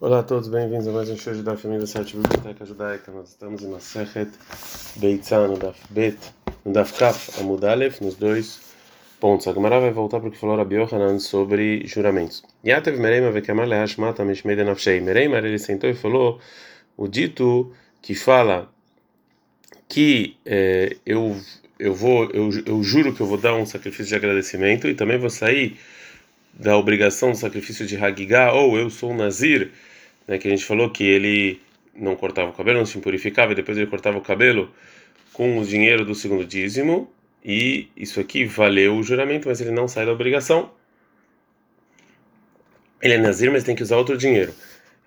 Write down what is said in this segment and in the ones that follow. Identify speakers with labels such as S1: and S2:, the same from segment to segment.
S1: Olá a todos, bem-vindos a mais um show da família do site Biblioteca Judaica. Nós estamos em Masechet Beitzah, no Daf Bet, no Daf Kaf, Amudalef, nos dois pontos. A Gemara vai voltar para o que falou Rabi Yohanan sobre juramentos. Yatev Mereima Vekemar Leash Mata Mishmei Nafshei. Mereima, ele sentou e falou o dito que fala que é, eu, eu, vou, eu, eu juro que eu vou dar um sacrifício de agradecimento e também vou sair da obrigação do sacrifício de Hagigah, ou eu sou um Nazir, né, que a gente falou que ele não cortava o cabelo, não se impurificava, e depois ele cortava o cabelo com o dinheiro do segundo dízimo, e isso aqui valeu o juramento, mas ele não sai da obrigação. Ele é Nazir, mas tem que usar outro dinheiro.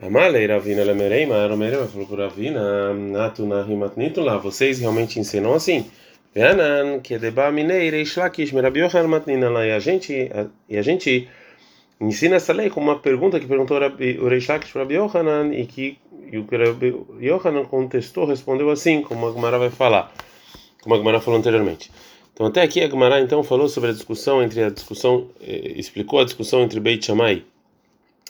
S1: Amalei Ravina Lemereima, Aromereima falou para Ravina, Natuna Rimatnitu lá, vocês realmente ensinam assim. Veanan, e a gente, e a gente ensina essa lei com uma pergunta que perguntou o Reish Lakish para Yohanan e que e o Yohanan contestou, respondeu assim, como a Gemara vai falar, como a Gemara falou anteriormente. Então até aqui a Gemara então falou sobre a discussão entre a discussão, eh, explicou a discussão entre Beit Shammai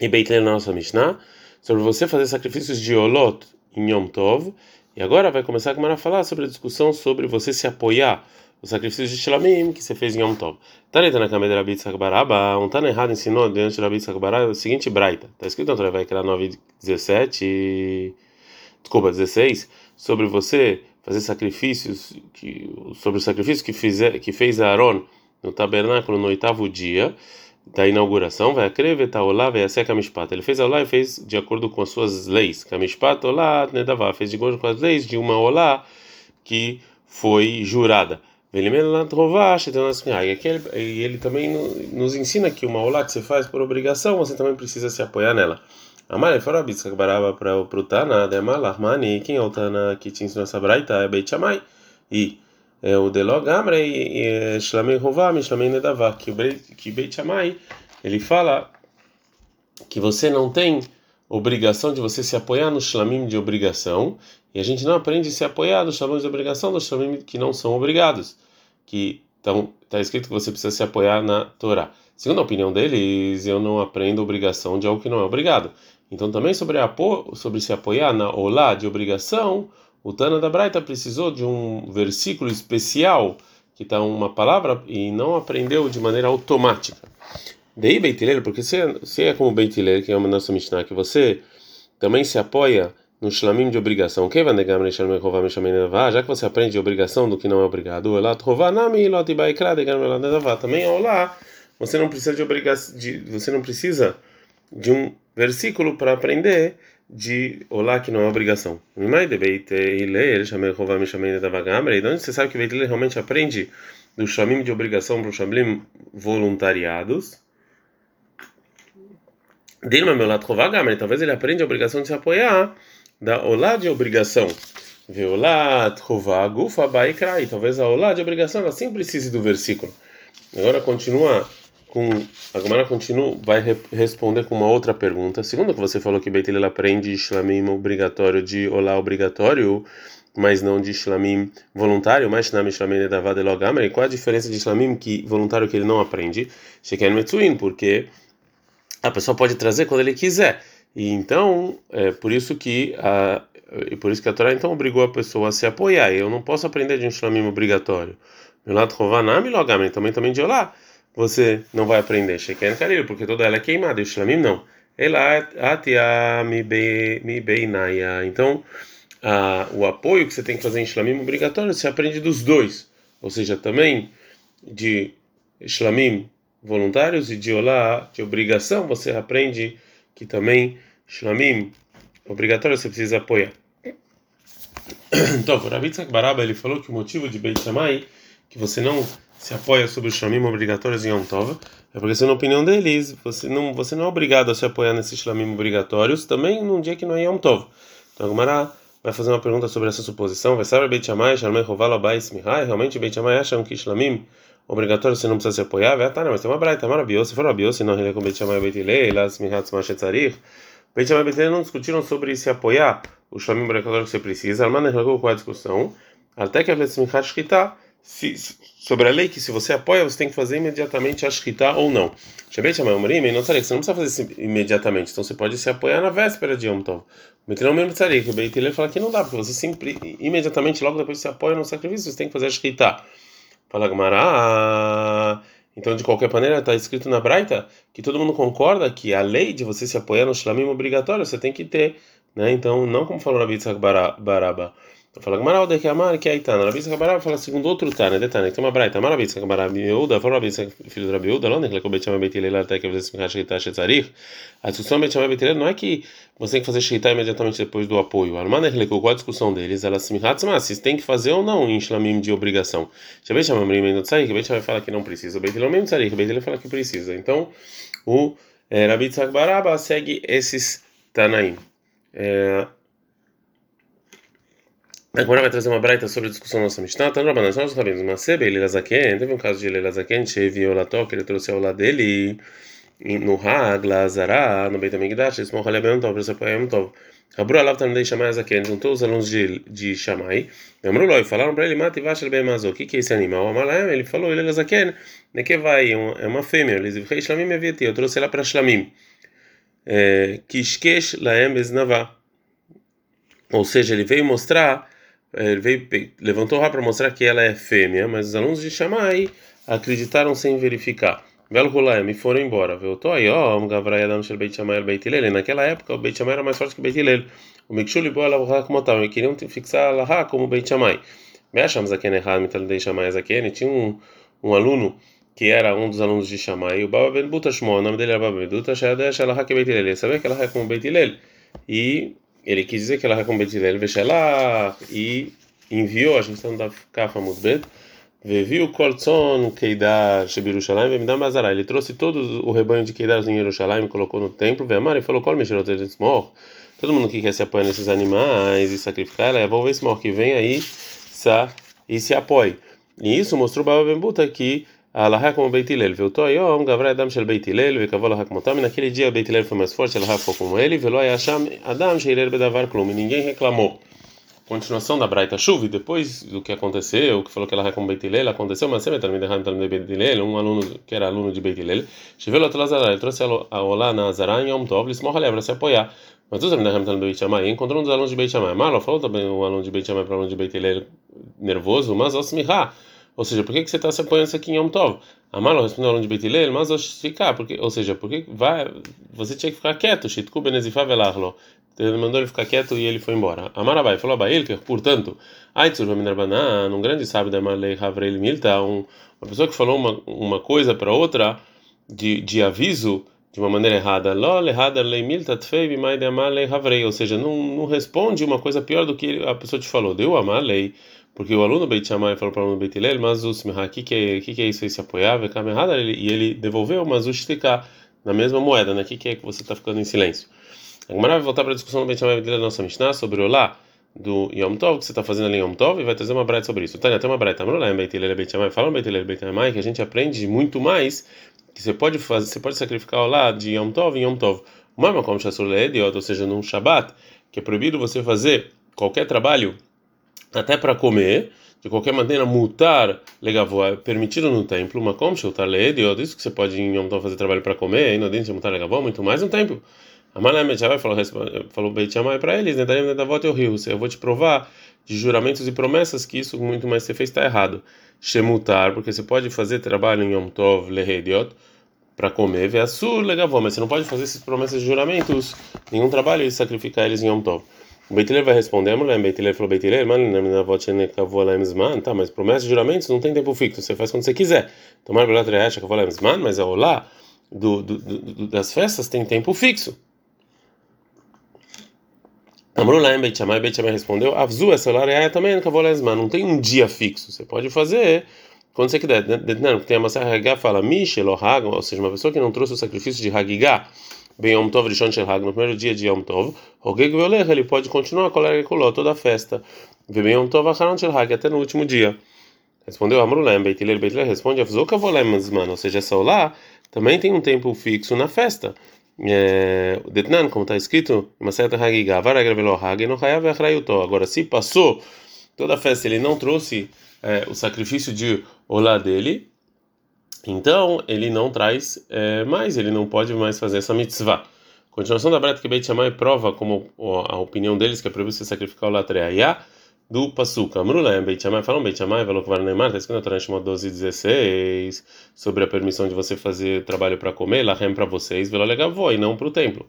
S1: e Beit Leil na nossa Mishnah, sobre você fazer sacrifícios de Olot em Yom Tov, e agora vai começar a Gemara a falar sobre a discussão sobre você se apoiar o sacrifício de Shlamim que você fez em Yom Tov. Taneta na cama de Rabi Tzakbaraba, um Tana errado ensinou diante de Rabi Tzakbaraba o seguinte braita. Está escrito na vai criar 9:17, desculpa, 16, sobre você fazer sacrifícios que sobre o sacrifício que fizer que fez Aaron no tabernáculo no oitavo dia da inauguração, vai acrever taolá, vai ser kamishpat. Ele fez olá e fez de acordo com as suas leis. Kamishpat olá, nedavá, fez de acordo com as leis de uma olá que foi jurada. E aqui ele, ele também nos ensina que uma olá que você faz por obrigação, você também precisa se apoiar nela. Amar fora a baraba para o Tana, de Malarmani, quem é o Tana que te ensinou essa braita é Beit Shammai. E é o Delog Amrei, Shlamei Rová, Shlamei Nedavá, que Beit Shammai, ele fala que você não tem obrigação de você se apoiar no shlamim de obrigação, e a gente não aprende a se apoiar nos shlamim de obrigação, nos shlamim que não são obrigados, que então está escrito que você precisa se apoiar na Torá. Segundo a opinião deles, eu não aprendo obrigação de algo que não é obrigado. Então também sobre apo, sobre se apoiar na Olá de obrigação, o Tana da Braita precisou de um versículo especial que está uma palavra e não aprendeu de maneira automática. Dei Beitileiro, porque se, se é como Beitileiro, que é uma nossa Mishnah, que você também se apoia no shlamim de obrigação. Quem vai negar Já que você aprende de obrigação do que não é obrigado, também olá. Você não precisa de obrigação, de, você não precisa de um versículo para aprender de olá que não é obrigação. De onde você sabe que Beitileiro realmente aprende do shlamim de obrigação para os shlamim voluntariados? Dilma meu lado talvez ele aprenda a obrigação de se apoiar da olá de obrigação. Vê olá, gufa, baikrai. Talvez a olá de obrigação assim precise do versículo. Agora continua com a Gemara continua vai re responder com uma outra pergunta. Segundo que você falou que Beit aprende shlamim obrigatório de olá obrigatório, mas não de shlamim voluntário, mas shlamim shlamim nedavad elogamre. Qual a diferença de shlamim que voluntário que ele não aprende? Sheken metzuin, porque a pessoa pode trazer quando ele quiser. E então, é por isso que a e por isso que a Torá então obrigou a pessoa a se apoiar. Eu não posso aprender de um shlamim obrigatório. Meu lado rovanam e também também de olá. Você não vai aprender sheken kalil, porque toda ela é queimada e o shlamim não. Ela mi. Então, a, o apoio que você tem que fazer em shlamim obrigatório, você aprende dos dois. Ou seja, também de shlamim voluntários e de olá, de obrigação, você aprende que também shlamim obrigatório você precisa apoiar. Então, o Rabi Baraba ele falou que o motivo de Beit Shammai que você não se apoia sobre os shlamim obrigatórios em Yom Tov é porque, na opinião deles, você não, você não é obrigado a se apoiar nesses shlamim obrigatórios também num dia que não é Yom Tov. Então, a Gemara vai fazer uma pergunta sobre essa suposição. Vai saber Beit Shammai, Shalmei Roval Abais Mihai? Realmente Beit Shammai acham que shlamim obrigatório você não precisa se apoiar, vai tá, mas tem uma braita, maravilhosa, se for maravilhoso, não ele com Beit Hillel, las mihatz Shammai Beit Hillel não discutiram sobre se apoiar o shlamim obrigatório que você precisa. Alman relagou com a discussão. Até que a smihat shkita, sobre a lei que se você apoia, você tem que fazer imediatamente a shkita ou não. Shabbat Shamay Omrim, não você não precisa fazer isso imediatamente, então você pode se apoiar na véspera de Yom Tov. Não mesmo tzarik, Hillel fala que não dá, porque você sempre, imediatamente, logo depois que você apoia no sacrifício, você tem que fazer a shkita. Fala Gamara, então de qualquer maneira está escrito na Braita que todo mundo concorda que a lei de você se apoiar no shlamim obrigatório, você tem que ter, né? Então, não como falou Rabi Baraba, então fala Gamaral de que amar que aí tá. Na Rabi Sakabarab fala segundo outro tá, né? Detalhe, tem uma braita. Amar Rabi Sakabarab Yehuda, fala Rabi filho do Rabi Yehuda, não, né? Que ele chama Betilel até que você se encaixa que tá shetzarich. A discussão Bet chama Betilel não é que você tem que fazer sheitar imediatamente depois do apoio. Alman é qual a discussão deles? Ela se mas se tem que fazer ou não em shlamim de obrigação. Shabet chama Mrim Mendot Tzarich, Bet chama fala que não precisa. Betilel mesmo Tzarich, Betilel fala que precisa. Então, o é, Rabi Sakabarab segue esses Tanaim. É, Agora vai trazer uma braita sobre a discussão nossa Mishnah. Tá Rabanan, nós sabemos, mas Sebe, ele Lazaken, teve um caso de ele Lazaken, Chevi Olató, que ele trouxe ao lado dele, no Hag, Lazará, no Beit HaMikdash, esse morra bem Tov, apoia Tov. Abru Alav Tanudei Shamai Zaken, juntou os alunos de, de Shamai, Amru Loi, falaram para ele, Mati Vashel Ben Mazo, o que que é esse animal? Amalaem, ele falou, ele Lazaken, né que vai, é uma fêmea, eles Rei Shlamim Evieti, eu trouxe ela para Shlamim. Kishkesh Laem Beznavá. Ou seja, ele veio mostrar ele veio, levantou o para mostrar que ela é fêmea, mas os alunos de Shammai acreditaram sem verificar. Rulaem e foram embora. Voltou aí, ó, um Gavrai Adam Shel Beit Shammai Beit Hillel. Naquela época o Beit Shammai era mais forte que o Beit Hillel. O Mikshul e Boa como tal. Queriam fixar Laha como Beit Shammai. Meacham Zaken Errad Mitalidei Shammai Zaken. Tinha um, um aluno que era um dos alunos de Shammai. O Baba Ben Butashmo, o nome dele era Baba Ben Buta. Shadash Laha que Beit Hillel. Ele sabia que ela é como Beit Hillel. E ele quis dizer que ela recompensa ele lá e enviou, a gente está no Kafa Mudbet, viu Koltzon Keidar Shebirushalayim Vemidam Bazará. Ele trouxe todo o rebanho de Keidar em Jerusalém, colocou no templo, Vemar e falou: Kol Meshirot Esmor. Todo mundo que quer se apoiar nesses animais e sacrificar, leva o Esmor que vem aí e se apoie. E isso mostrou Baba Bembuta que Alahá como Beit Hillel, Velto Ayom, Gavra Adam Shel Beit Hillel, Vekavó Alahá como Tam. Naquele dia Beit Hillel foi mais forte, Alahá ficou como ele, Velo Ayasham Adam Sheirel Bedavar Klum, e ninguém reclamou. Continuação da Braita Chuve, depois do que aconteceu, o que falou que Alahá é como Beit Hillel, aconteceu, mas sempre também derrame também de um aluno que era aluno de Beit Hillel, Shivelo Atlazará, ele trouxe a Olá na Azará em Yom Tov, ele se morra para se apoiar. Mas tudo também da do Beit Shammai, encontrou um dos alunos de Beit Shammai, Malo falou também um aluno de Beit Shammai para o aluno de Beit Hillel nervoso, mas Osmihá. Ou seja, por que, que você está se apoiando isso aqui em Yom Tov? Amalo respondeu aluno de Betilel, mas ficar, porque, ou seja, porque vai, você tinha que ficar quieto, Shitku Benezifá Velarlo. Ele mandou ele ficar quieto e ele foi embora. Amarabai falou a ele, portanto, Aitzur Vaminarbanan, um grande sábio da Malei Havrei Milta, um, uma pessoa que falou uma, uma coisa para outra de, de aviso de uma maneira errada, ou seja, não, não responde uma coisa pior do que a pessoa te falou. Deu a lei porque o aluno Beit Shammai falou para o aluno Beit Hillel, mas o o que, que, é, que, que é isso aí se apoiava, e ele devolveu, mas o Shtika, na mesma moeda, né? O que, que é que você está ficando em silêncio? Agora vai voltar para a discussão do Beit Shammai da nossa Mishnah sobre o lá do Yom Tov, que você está fazendo ali em Yom Tov, e vai trazer uma breta sobre isso. Tânia, tem uma breta, não é Beit Hillel Beit Shammai, fala Beit Hillel Beit Shammai, que a gente aprende muito mais, que você pode fazer, você pode sacrificar o lá de Yom Tov em Yom Tov. Uma como ou seja, num Shabat, que é proibido você fazer qualquer trabalho até para comer, de qualquer maneira, multar legavó é permitido no templo, uma como chutar isso que você pode em Yom Tov fazer trabalho para comer, aí no dente multar legavó, muito mais no templo. A Malé falou, falou Beit Shammai para eles, né, daí da volta eu rio, eu vou te provar de juramentos e promessas que isso muito mais você fez está errado. Shemutar, porque você pode fazer trabalho em Yom Tov leidiot para comer, ver a sur legavó, mas você não pode fazer essas promessas de juramentos, nenhum trabalho e sacrificar eles em Yom Tov. O Beitiler vai responder, mulher, Beitiler falou, Beitiler, na voz man, tá, mas promessas e juramentos não tem tempo fixo, você faz quando você quiser. Tomar belatria acha que man, mas a olá do, do, do, das festas tem tempo fixo. Amrulaim Beit Shammai, Beit Shammai respondeu, Avzu essa é também man, não tem um dia fixo, você pode fazer quando você quiser. Não, tem a Massah Hagá fala, Mishel ou seja, uma pessoa que não trouxe o sacrifício de Hagigá, bem Yom Tov Rishon Shel Hag, no primeiro dia de Yom Tov, Rogeg Veolech, ele pode continuar a coló toda a festa. Bem Yom Tov Acharon Shel Hag, até no último dia. Respondeu Amrulem, Beitilel, Beitilel responde, Avzoka Volem Zman, ou seja, essa olá também tem um tempo fixo na festa. Detnan, como está escrito, uma certa Hagigá, Varagra Velo Hag, não Hayav Achrayuto. Agora, se passou toda festa ele não trouxe é, o sacrifício de olá dele, então ele não traz é, mais, ele não pode mais fazer essa mitzvah. Continuação da Breta que Beit Shammai prova como a opinião deles que é proibido você sacrificar o latreia do Passuca. Amrulem, Beit Shammai, falam Beit Shammai, falou que vai Neymar, está escrito na Torá 12 e 16, sobre a permissão de você fazer trabalho para comer, lahem para vocês, velo legavó, e não para o templo.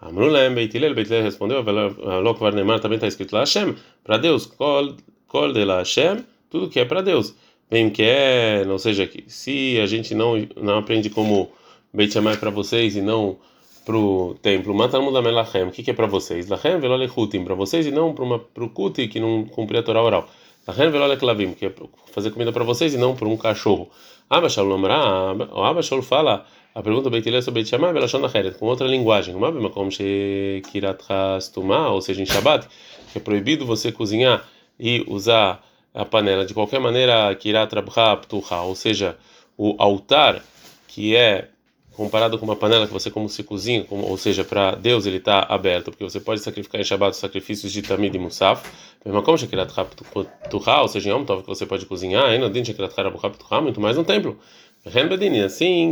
S1: Amrulem, Beit Hillel, Beit Hillel respondeu, que vai Neymar também está escrito lá Hashem, para Deus, kol de la Hashem, tudo que é para Deus. Bem que é, ou seja, que se a gente não não aprende como Beit Shammai para vocês e não para o templo, matam da melachem, o que, é para vocês? Lachem velole chutim, para vocês e não para o kuti que não cumpria a Torá oral. Lachem velole klavim, que é fazer comida para vocês e não para um cachorro. Abashal Lamra, o Abashal fala, a pergunta Beitilé sobre Beit Shammai, Belashon Acheret, com outra linguagem. Uma bema como Shekirat Hastuma, ou seja, em Shabbat, que é proibido você cozinhar e usar a panela. De qualquer maneira, Kirat Rabha ou seja, o altar que é comparado com uma panela que você como se cozinha, como, ou seja, para Deus ele está aberto, porque você pode sacrificar em Shabbat sacrifícios de Tamid e Musaf, mesmo como Shekirat Tuha, ou seja, em Yom que você pode cozinhar, ainda dentro de Shekirat muito mais no templo. Assim,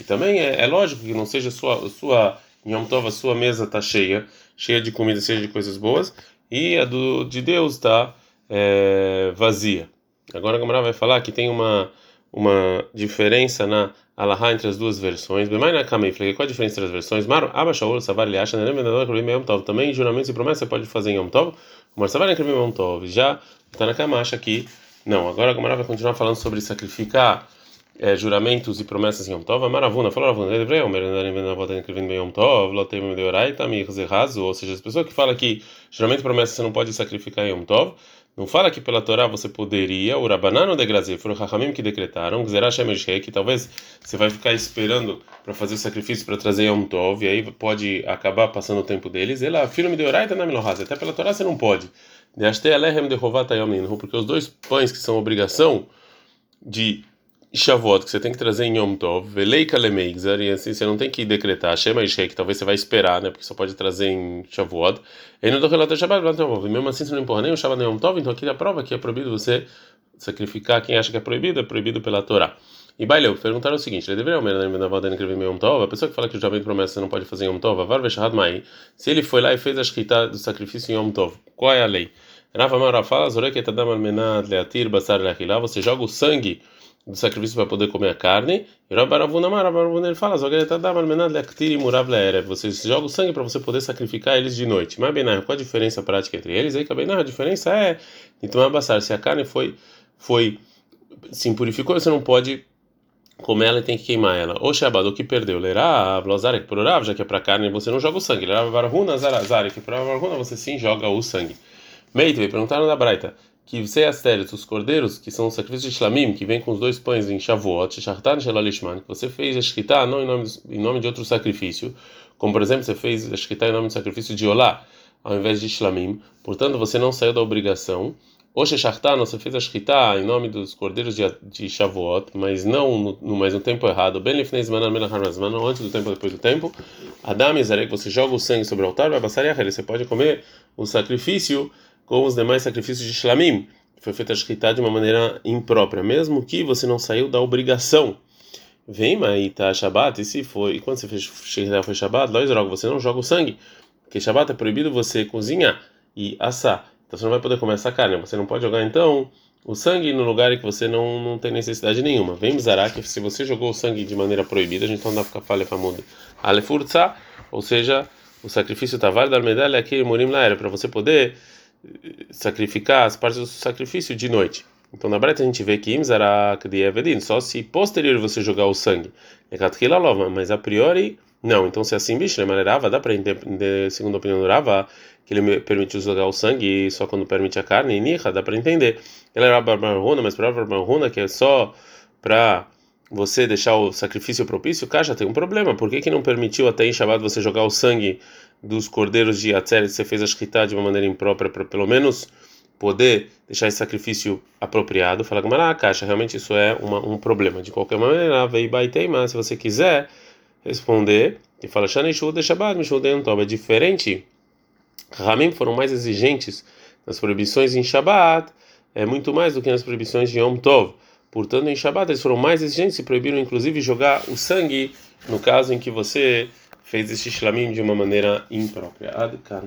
S1: e também é, é lógico que não seja sua sua Yom Tov, a sua mesa está cheia, cheia de comida, cheia de coisas boas, e a do de Deus está é, vazia. Agora a Gamara vai falar que tem uma uma diferença na Alaha entre as duas versões. Bem mais na Kamei, qual a diferença entre as versões? Mar Abba Shaul Savar Liasha Nerem Vendador Krivim Yom Tov. Também juramentos e promessas você pode fazer em Yom Tov. O Mar Savar Krivim Yom Tov. Já está na Kama acha que não. Agora a Gamara vai continuar falando sobre sacrificar é, juramentos e promessas em Yom Tov. A Maravuna falou Ravuna Vendador Krivim Yom Tov. Lotem Medeoraita Mirzehazu. Ou seja, as pessoas que falam que juramento e promessa você não pode sacrificar em Yom Tov. Não fala que pela Torá você poderia, o Rabanano de Grazi, foram Rahamim que decretaram, que talvez você vai ficar esperando para fazer o sacrifício para trazer Yom Tov, e aí pode acabar passando o tempo deles. Ela, filho me deu Oraita na Milohaz, até pela Torá você não pode. Porque os dois pães que são obrigação de Shavuot, que você tem que trazer em Yom Tov, Veleika Lemeigzar, e assim você não tem que decretar, Shema Ishek, talvez você vai esperar, né, porque só pode trazer em Shavuot, e não do relato Shabbat, e mesmo assim você não empurra nem o Shabbat nem Yom Tov, então aqui a prova que é proibido você sacrificar quem acha que é proibido, é proibido pela Torá. E Baileu, perguntaram o seguinte: ele deveria escrever Yom Tov, a pessoa que fala que o juramento promessa você não pode fazer Yom Tov, Avar Veshahad Mai, se ele foi lá e fez a shkita do sacrifício em Yom Tov, qual é a lei? Rafa Mara fala, Zorek Etadam Almenad Leatir Basar Leachilá, você joga o sangue do sacrifício para poder comer a carne. E Rabbaravuna ele fala: Você joga o sangue para você poder sacrificar eles de noite. Mas, Benar, qual a diferença prática entre eles? Aí, Benar, a diferença é: então, abassar, se a carne foi, foi se impurificou, você não pode comer ela e tem que queimar ela. Ou Shabbat, o que perdeu? Lerá, Blazarek, Prorav, já que é para carne você não joga o sangue. Lerá, Varhuna, Zarazarek, Prorav, você sim joga o sangue. Meitve, perguntaram da Braita que você astérios, os cordeiros, que são os sacrifícios de Shlamim, que vem com os dois pães em Shavuot, Shachtan Shelalishman, que você fez a Shkita não em nome, em nome de outro sacrifício, como por exemplo você fez a Shkita em nome do sacrifício de Olá, ao invés de Shlamim, portanto você não saiu da obrigação. Ou Shechachtan, você fez a Shkita em nome dos cordeiros de, de Shavuot, mas não no, no, mas tempo errado, bem antes do tempo depois do tempo. Adam que você joga o sangue sobre o altar, vai passar e você pode comer o sacrifício com os demais sacrifícios de Shlamim, foi feita a shkita de uma maneira imprópria, mesmo que você não saiu da obrigação. Vem, mas tá Shabbat, e se foi, e quando você fez shkita foi Shabbat, logo droga, você não joga o sangue, porque Shabbat é proibido você cozinhar e assar, então você não vai poder comer essa carne, você não pode jogar então o sangue no lugar em que você não, não tem necessidade nenhuma. Vem que se você jogou o sangue de maneira proibida, a gente não dá para falha famuda. Alefurza, ou seja, o sacrifício tavar da medalha aqui, Murim lá era para você poder sacrificar as partes do sacrifício de noite. Então na Breta a gente vê que Imzarak de Evedin, só se posterior você jogar o sangue. Mas a priori, não. Então se assim, bicho, Rava, dá para entender, segundo a opinião do Rava, que ele permite jogar o sangue só quando permite a carne, e Niha, dá para entender. Ele era Barbaruna, mas para Barbaruna, que é só para você deixar o sacrifício propício, já tem um problema. Por que, que não permitiu até em Shabbat você jogar o sangue dos cordeiros de Atzeret, você fez a Shkita de uma maneira imprópria para pelo menos poder deixar esse sacrifício apropriado. Fala que a caixa, realmente isso é uma, um problema. De qualquer maneira, veio Baiteima, se você quiser responder, e fala Shanishu Shabbat, É diferente Ramim foram mais exigentes nas proibições em Shabat, é muito mais do que nas proibições de Yom Tov. Portanto, em Shabat eles foram mais exigentes e proibiram inclusive jogar o sangue no caso em que você fez este shlamim de uma maneira imprópria. Adkan.